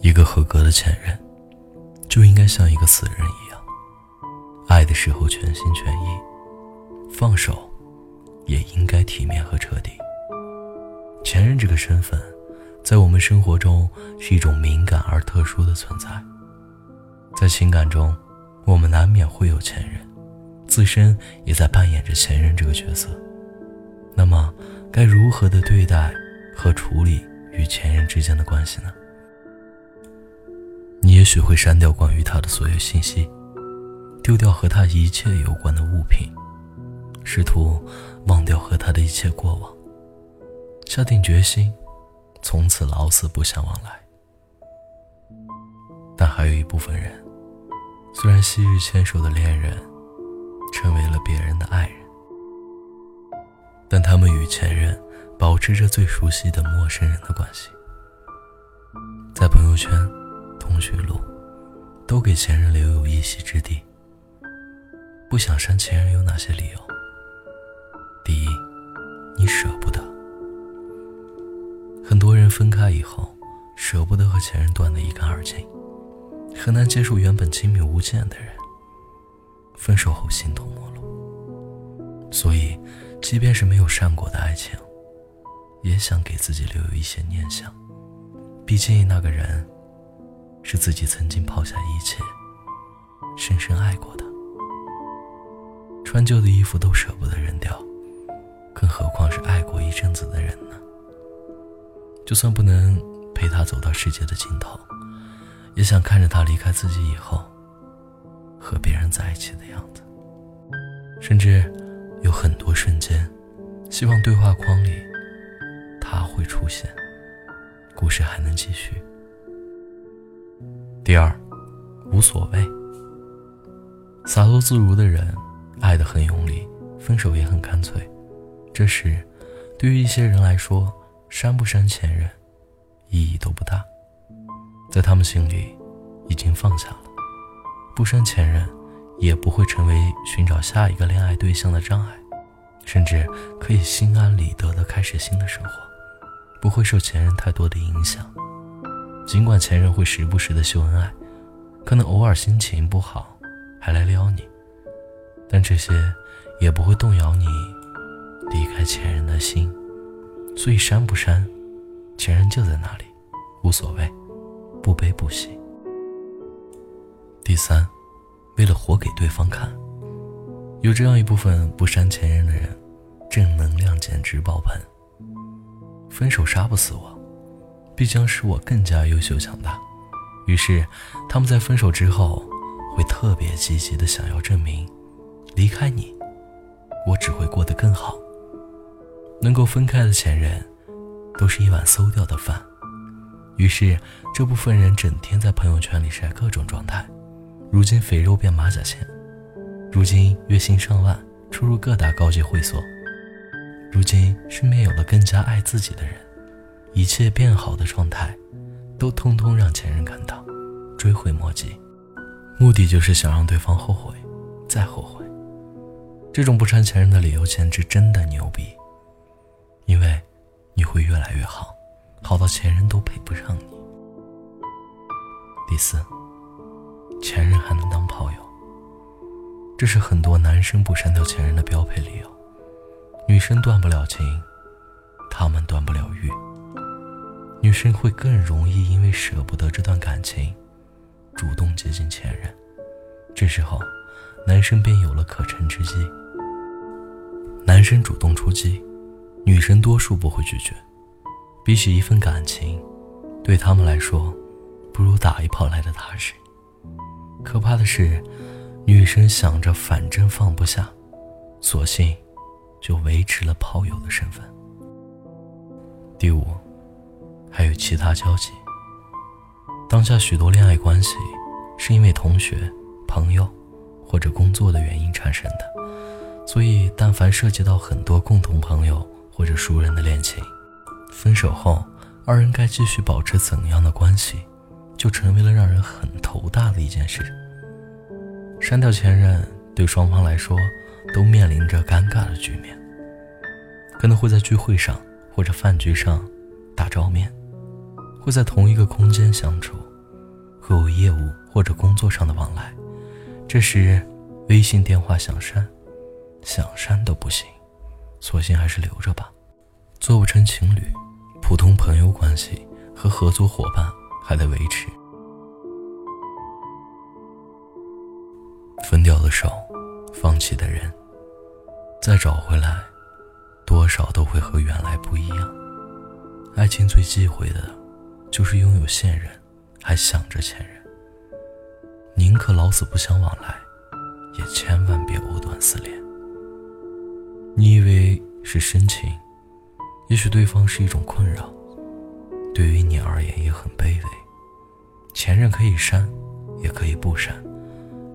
一个合格的前任，就应该像一个死人一样，爱的时候全心全意，放手也应该体面和彻底。前任这个身份，在我们生活中是一种敏感而特殊的存在。在情感中，我们难免会有前任，自身也在扮演着前任这个角色。那么，该如何的对待和处理与前任之间的关系呢？你也许会删掉关于他的所有信息，丢掉和他一切有关的物品，试图忘掉和他的一切过往，下定决心，从此老死不相往来。但还有一部分人，虽然昔日牵手的恋人，成为了别人的爱人。但他们与前任保持着最熟悉的陌生人的关系，在朋友圈、通讯录，都给前任留有一席之地。不想删前任有哪些理由？第一，你舍不得。很多人分开以后，舍不得和前任断得一干二净，很难接受原本亲密无间的人分手后形同陌路，所以。即便是没有善果的爱情，也想给自己留有一些念想。毕竟那个人，是自己曾经抛下一切，深深爱过的。穿旧的衣服都舍不得扔掉，更何况是爱过一阵子的人呢？就算不能陪他走到世界的尽头，也想看着他离开自己以后，和别人在一起的样子，甚至。有很多瞬间，希望对话框里他会出现，故事还能继续。第二，无所谓。洒脱自如的人，爱得很用力，分手也很干脆。这时，对于一些人来说，删不删前任，意义都不大，在他们心里，已经放下了，不删前任。也不会成为寻找下一个恋爱对象的障碍，甚至可以心安理得地开始新的生活，不会受前任太多的影响。尽管前任会时不时的秀恩爱，可能偶尔心情不好还来撩你，但这些也不会动摇你离开前任的心。所以删不删，前任就在那里，无所谓，不悲不喜。第三。为了活给对方看，有这样一部分不删前任的人，正能量简直爆棚。分手杀不死我，必将使我更加优秀强大。于是，他们在分手之后，会特别积极的想要证明，离开你，我只会过得更好。能够分开的前任，都是一碗馊掉的饭。于是，这部分人整天在朋友圈里晒各种状态。如今肥肉变马甲线，如今月薪上万，出入各大高级会所。如今身边有了更加爱自己的人，一切变好的状态，都通通让前任看到，追悔莫及。目的就是想让对方后悔，再后悔。这种不删前任的理由简直真的牛逼，因为你会越来越好，好到前任都配不上你。第四。前任还能当炮友，这是很多男生不删掉前任的标配理由。女生断不了情，他们断不了欲。女生会更容易因为舍不得这段感情，主动接近前任。这时候，男生便有了可乘之机。男生主动出击，女生多数不会拒绝。比起一份感情，对他们来说，不如打一炮来的踏实。可怕的是，女生想着反正放不下，索性就维持了炮友的身份。第五，还有其他交集。当下许多恋爱关系是因为同学、朋友或者工作的原因产生的，所以但凡涉及到很多共同朋友或者熟人的恋情，分手后二人该继续保持怎样的关系？就成为了让人很头大的一件事。删掉前任对双方来说都面临着尴尬的局面，可能会在聚会上或者饭局上打照面，会在同一个空间相处，会有业务或者工作上的往来，这时微信电话想删，想删都不行，索性还是留着吧。做不成情侣，普通朋友关系和合作伙伴还得维持。分掉的手，放弃的人，再找回来，多少都会和原来不一样。爱情最忌讳的，就是拥有现任，还想着前任。宁可老死不相往来，也千万别藕断丝连。你以为是深情，也许对方是一种困扰，对于你而言也很卑微。前任可以删，也可以不删。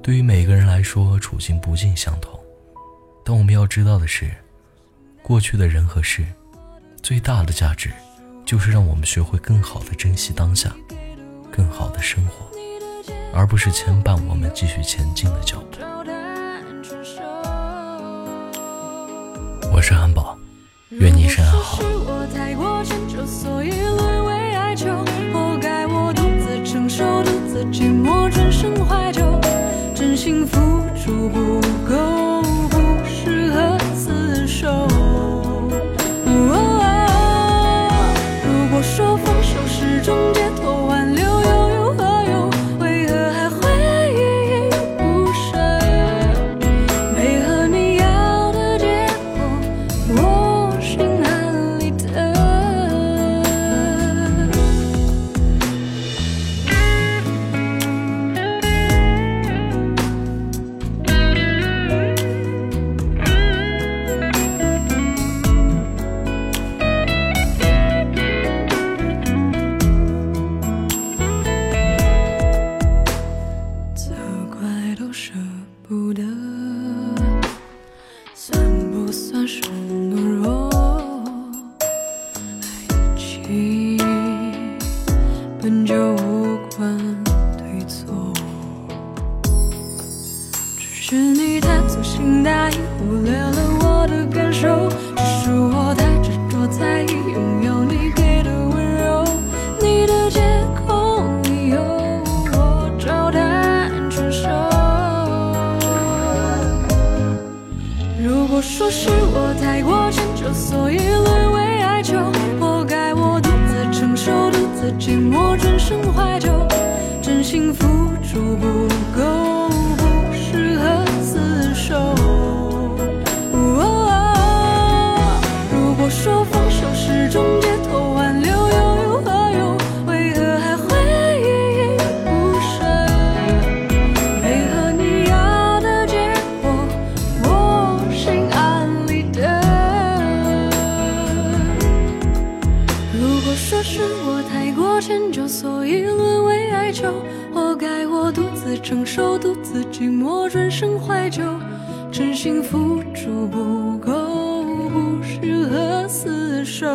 对于每个人来说，处境不尽相同，但我们要知道的是，过去的人和事，最大的价值，就是让我们学会更好的珍惜当下，更好的生活，而不是牵绊我们继续前进的脚步。我是安保，愿你一生安好。真心付出不够本就无关对错，只是你太粗心大意，忽略了我的感受。只是我太执着在意拥有你给的温柔，你的借口理由我照单全收。如果说是我太过迁就，所以沦为哀求，寂寞，转身怀旧，真心付出不够，不适合厮守。如果说放手是种解脱，挽留又有何用？为何还会依依不舍？配合你要的结果，我心安理得。如果说是我太迁就，所以沦为哀求，活该我独自承受，独自寂寞，转身怀旧，真心付出不够，不适合厮守。